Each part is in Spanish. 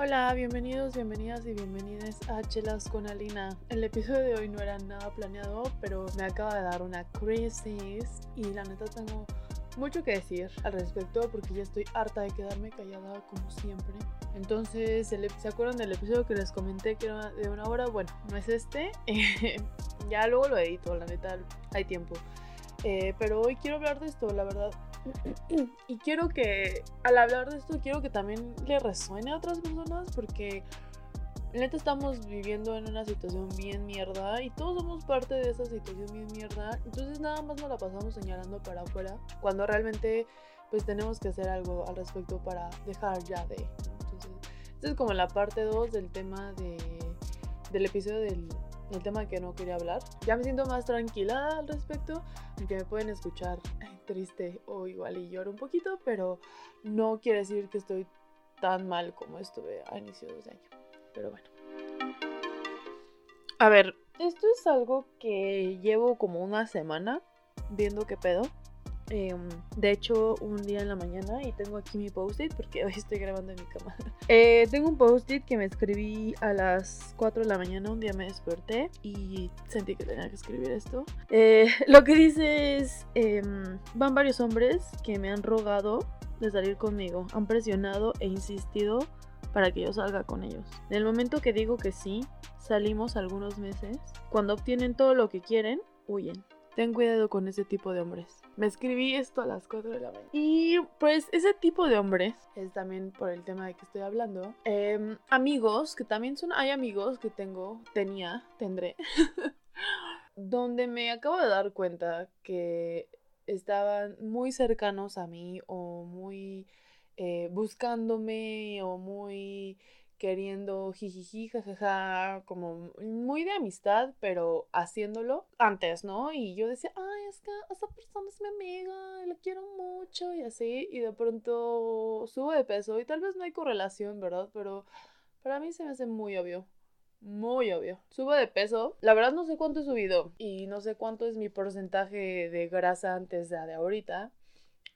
Hola, bienvenidos, bienvenidas y bienvenidas a Chelas con Alina. El episodio de hoy no era nada planeado, pero me acaba de dar una crisis y la neta tengo mucho que decir al respecto porque ya estoy harta de quedarme callada como siempre. Entonces, ¿se acuerdan del episodio que les comenté que era de una hora? Bueno, no es este. ya luego lo edito, la neta, hay tiempo. Eh, pero hoy quiero hablar de esto, la verdad. Y quiero que, al hablar de esto, quiero que también le resuene a otras personas porque neta estamos viviendo en una situación bien mierda y todos somos parte de esa situación bien mierda. Entonces nada más nos la pasamos señalando para afuera cuando realmente pues tenemos que hacer algo al respecto para dejar ya de. Entonces, esta es como la parte 2 del tema de, del episodio del, del tema que no quería hablar. Ya me siento más tranquila al respecto, aunque me pueden escuchar triste o igual y lloro un poquito, pero no quiere decir que estoy tan mal como estuve a inicios de año. Pero bueno. A ver, esto es algo que llevo como una semana viendo qué pedo. Em, de hecho, un día en la mañana, y tengo aquí mi post-it porque hoy estoy grabando en mi cama. Eh, tengo un post-it que me escribí a las 4 de la mañana. Un día me desperté y sentí que tenía que escribir esto. Eh, lo que dice es: em, Van varios hombres que me han rogado de salir conmigo, han presionado e insistido para que yo salga con ellos. En el momento que digo que sí, salimos algunos meses. Cuando obtienen todo lo que quieren, huyen. Ten cuidado con ese tipo de hombres. Me escribí esto a las 4 de la mañana. Y pues ese tipo de hombres, es también por el tema de que estoy hablando, em, amigos, que también son, hay amigos que tengo, tenía, tendré, donde me acabo de dar cuenta que estaban muy cercanos a mí o muy eh, buscándome o muy queriendo jijiji, jajaja, como muy de amistad, pero haciéndolo antes, ¿no? Y yo decía, ay, es que esa persona es mi amiga, la quiero mucho y así, y de pronto subo de peso y tal vez no hay correlación, ¿verdad? Pero para mí se me hace muy obvio. Muy obvio. Subo de peso. La verdad no sé cuánto he subido. Y no sé cuánto es mi porcentaje de grasa antes de, de ahorita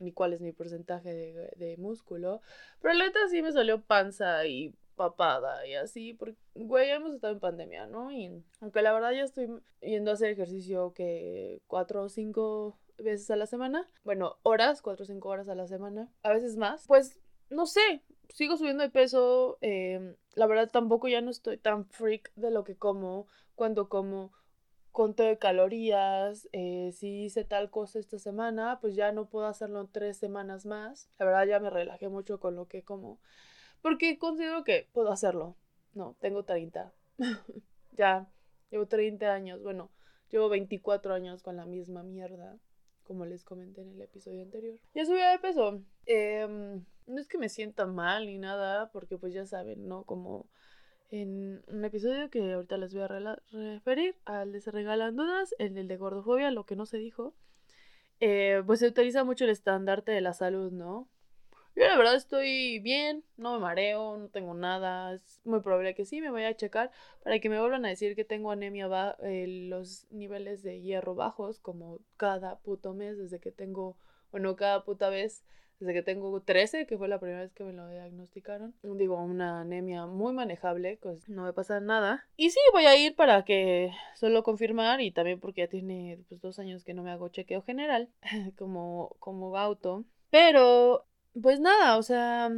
ni cuál es mi porcentaje de, músculo. Pero la neta sí me salió panza y papada y así, porque, güey, hemos estado en pandemia, ¿no? Y aunque la verdad ya estoy yendo a hacer ejercicio que cuatro o cinco veces a la semana, bueno, horas, cuatro o cinco horas a la semana, a veces más, pues no sé, sigo subiendo de peso, em, la verdad tampoco ya no estoy tan freak de lo que como, cuando como conté de calorías, eh, si hice tal cosa esta semana, pues ya no puedo hacerlo tres semanas más. La verdad ya me relajé mucho con lo que como, porque considero que puedo hacerlo. No, tengo 30. ya, llevo 30 años, bueno, llevo 24 años con la misma mierda, como les comenté en el episodio anterior. Ya subí de peso. Em, no es que me sienta mal ni nada, porque pues ya saben, ¿no? Como en un episodio que ahorita les voy a referir, al de Se Regalan Dudas, el de gordofobia, lo que no se dijo, eh, pues se utiliza mucho el estandarte de la salud, ¿no? Yo la verdad estoy bien, no me mareo, no tengo nada, es muy probable que sí me vaya a checar para que me vuelvan a decir que tengo anemia, va, eh, los niveles de hierro bajos, como cada puto mes, desde que tengo, bueno, cada puta vez desde que tengo 13, que fue la primera vez que me lo diagnosticaron. Digo, una anemia muy manejable, pues no me pasa nada. Y sí, voy a ir para que solo confirmar y también porque ya tiene pues, dos años que no me hago chequeo general como, como auto. Pero, pues nada, o sea,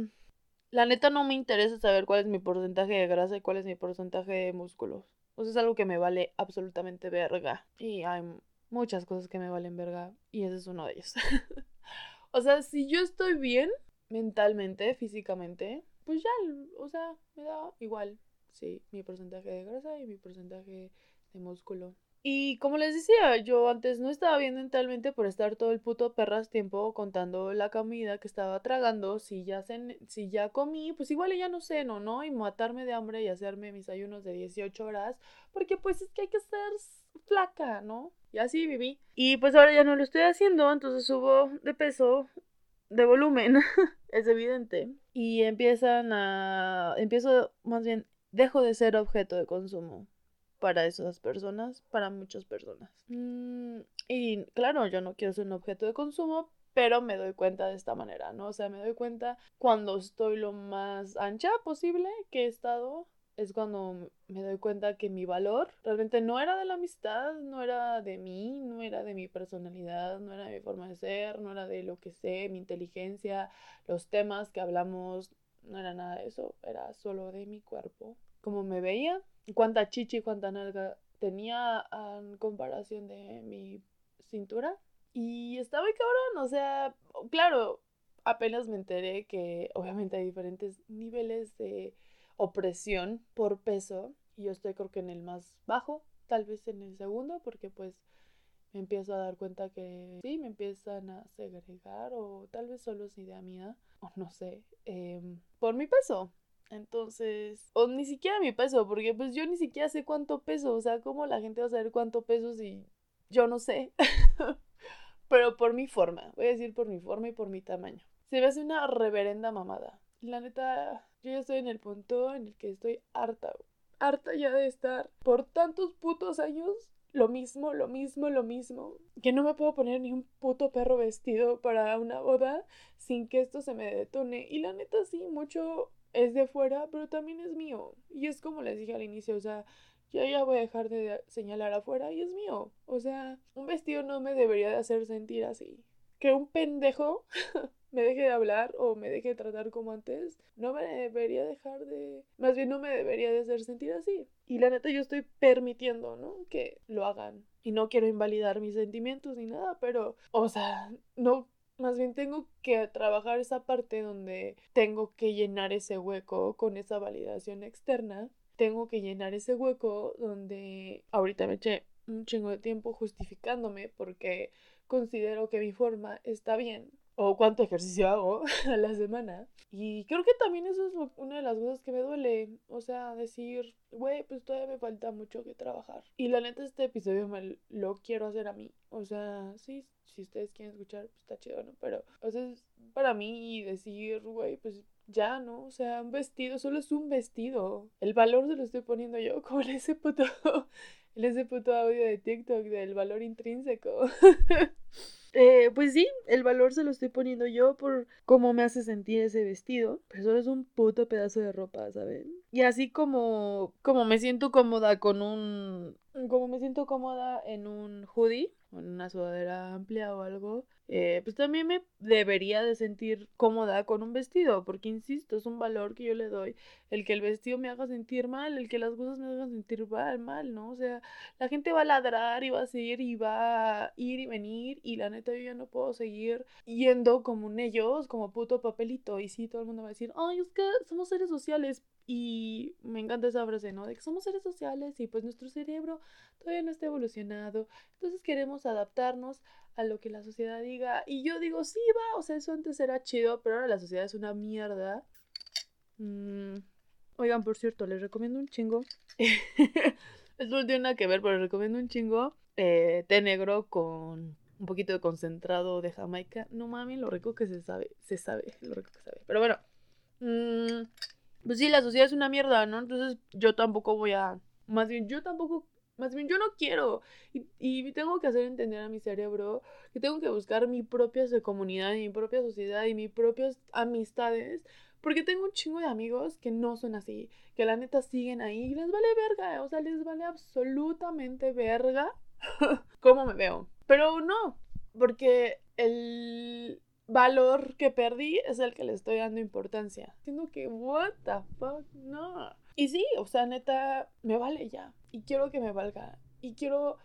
la neta no me interesa saber cuál es mi porcentaje de grasa y cuál es mi porcentaje de músculos. O sea, es algo que me vale absolutamente verga. Y hay muchas cosas que me valen verga y ese es uno de ellos. O sea, si yo estoy bien mentalmente, físicamente, pues ya, o sea, me da igual, sí, mi porcentaje de grasa y mi porcentaje de músculo. Y como les decía, yo antes no estaba bien mentalmente por estar todo el puto perras tiempo contando la comida que estaba tragando. Si ya, si ya comí, pues igual ya no ceno, ¿no? Y matarme de hambre y hacerme mis ayunos de 18 horas. Porque pues es que hay que ser flaca, ¿no? Y así viví. Y pues ahora ya no lo estoy haciendo, entonces subo de peso, de volumen, es evidente. Y empiezan a... Empiezo, más bien, dejo de ser objeto de consumo para esas personas, para muchas personas. Mm, y claro, yo no quiero ser un objeto de consumo, pero me doy cuenta de esta manera, ¿no? O sea, me doy cuenta cuando estoy lo más ancha posible que he estado, es cuando me doy cuenta que mi valor realmente no era de la amistad, no era de mí, no era de mi personalidad, no era de mi forma de ser, no era de lo que sé, mi inteligencia, los temas que hablamos, no era nada de eso, era solo de mi cuerpo. Como me veía, cuánta chichi, cuánta nalga tenía en comparación de mi cintura y estaba muy cabrón, o sea, claro, apenas me enteré que obviamente hay diferentes niveles de opresión por peso. Y yo estoy creo que en el más bajo, tal vez en el segundo, porque pues me empiezo a dar cuenta que sí, me empiezan a segregar o tal vez solo es idea mía, o no sé, em, por mi peso. Entonces, o ni siquiera mi peso, porque pues yo ni siquiera sé cuánto peso, o sea, ¿cómo la gente va a saber cuánto peso si yo no sé? pero por mi forma, voy a decir por mi forma y por mi tamaño. Se me hace una reverenda mamada. La neta, yo ya estoy en el punto en el que estoy harta, harta ya de estar por tantos putos años lo mismo, lo mismo, lo mismo. Que no me puedo poner ni un puto perro vestido para una boda sin que esto se me detone. Y la neta sí, mucho es de fuera, pero también es mío. Y es como les dije al inicio, o sea, yo ya voy a dejar de señalar afuera y es mío. O sea, un vestido no me debería de hacer sentir así. Que un pendejo me deje de hablar o me deje de tratar como antes, no me debería dejar de... Más bien no me debería de hacer sentir así. Y la neta yo estoy permitiendo, ¿no? Que lo hagan. Y no quiero invalidar mis sentimientos ni nada, pero, o sea, no más bien tengo que trabajar esa parte donde tengo que llenar ese hueco con esa validación externa tengo que llenar ese hueco donde ahorita me eché un chingo de tiempo justificándome porque considero que mi forma está bien o cuánto ejercicio hago a la semana. Y creo que también eso es una de las cosas que me duele. O sea, decir, güey, pues todavía me falta mucho que trabajar. Y la neta, este episodio me lo quiero hacer a mí. O sea, sí, si ustedes quieren escuchar, pues está chido, ¿no? Pero, o sea, es para mí decir, güey, pues ya, ¿no? O sea, un vestido solo es un vestido. El valor se lo estoy poniendo yo, como en ese puto, ese puto audio de TikTok del valor intrínseco. eh, pues sí, el valor se lo estoy poniendo yo por cómo me hace sentir ese vestido. Pero solo es un puto pedazo de ropa, ¿saben? Y así como, como me siento cómoda con un... Como me siento cómoda en un hoodie, en una sudadera amplia o algo, eh, pues también me debería de sentir cómoda con un vestido, porque insisto, es un valor que yo le doy, el que el vestido me haga sentir mal, el que las cosas me hagan sentir mal, mal, ¿no? O sea, la gente va a ladrar y va a seguir y va a ir y venir y la neta yo ya no puedo seguir yendo como un ellos, como puto papelito y sí, todo el mundo va a decir, ay, es que somos seres sociales, y me encanta esa frase, ¿no? De que somos seres sociales y pues nuestro cerebro todavía no está evolucionado. Entonces queremos adaptarnos a lo que la sociedad diga. Y yo digo, sí, va, o sea, eso antes era chido, pero ahora la sociedad es una mierda. Mm, oigan, por cierto, les recomiendo un chingo. Esto no tiene nada que ver, pero les recomiendo un chingo. Eh, té negro con un poquito de concentrado de Jamaica. No mami, lo rico que se sabe. Se sabe, lo rico que sabe. Pero bueno. Mmm, pues sí, la sociedad es una mierda, ¿no? Entonces yo tampoco voy a, más bien yo tampoco, más bien yo no quiero. Y, tengo que hacer entender a mi cerebro que tengo que buscar mi propia comunidad y mi propia sociedad y mis propias amistades. Porque tengo un chingo de amigos que no son así, que la neta siguen ahí y les vale verga, o sea, les vale absolutamente verga cómo me veo. Pero no, porque el, valor que perdí es el que le estoy dando importancia. Siento que, what the fuck, no. Y sí, o sea, neta, me vale ya. Y quiero que me valga. Y quiero,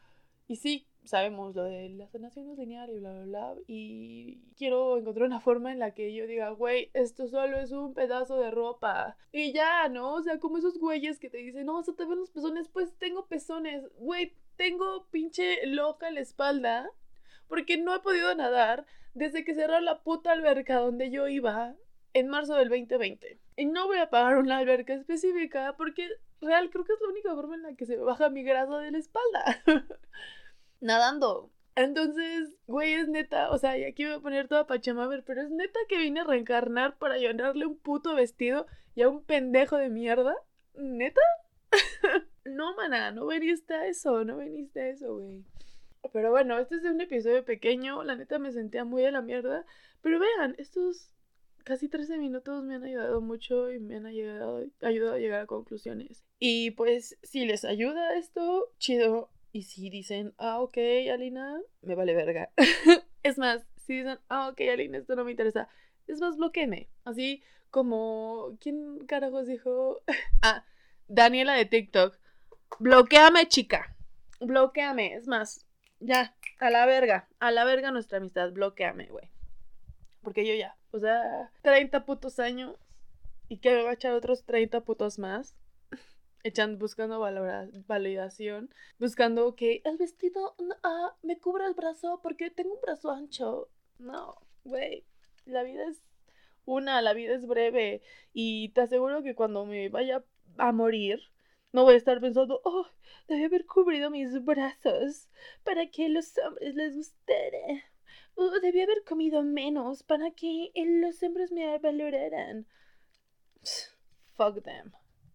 y sí, sabemos lo de la sanación lineal y bla, bla, bla. Y quiero encontrar una forma en la que yo diga, güey, esto solo es un pedazo de ropa. Y ya, ¿no? O sea, como esos güeyes que te dicen, no, o sea, te ven los pezones, pues tengo pezones. Güey, tengo pinche loca en la espalda porque no he podido nadar desde que cerró la puta alberca donde yo iba en marzo del 2020. Y no voy a pagar una alberca específica porque real creo que es la única forma en la que se baja mi grasa de la espalda. Nadando. Entonces, güey, es neta, o sea, y aquí voy a poner toda pachamaver, pero es neta que vine a reencarnar para llenarle un puto vestido y a un pendejo de mierda. ¿Neta? no, mana, no veniste a eso, no veniste a eso, güey. Pero bueno, este es un episodio pequeño. La neta me sentía muy a la mierda. Pero vean, estos casi 13 minutos me han ayudado mucho y me han ayudado, ayudado a llegar a conclusiones. Y pues, si les ayuda esto, chido. Y si dicen, ah, ok, Alina, me vale verga. es más, si dicen, ah, ok, Alina, esto no me interesa, es más, bloqueeme. Así como, ¿quién carajos dijo? ah, Daniela de TikTok. Bloqueame, chica. Bloqueame. Es más, ya, a la verga. A la verga nuestra amistad. Bloqueame, güey. Porque yo ya, o sea, 30 putos años. Y que me va a echar otros 30 putos más. Echando, buscando validación. Buscando que el vestido ah, me cubra el brazo porque tengo un brazo ancho. No, güey. La vida es una, la vida es breve. Y te aseguro que cuando me vaya a morir, no voy a estar pensando, oh, debí haber cubrido mis brazos para que los hombres les gustara. Oh, debí haber comido menos para que los hombres me valoraran. Fuck them.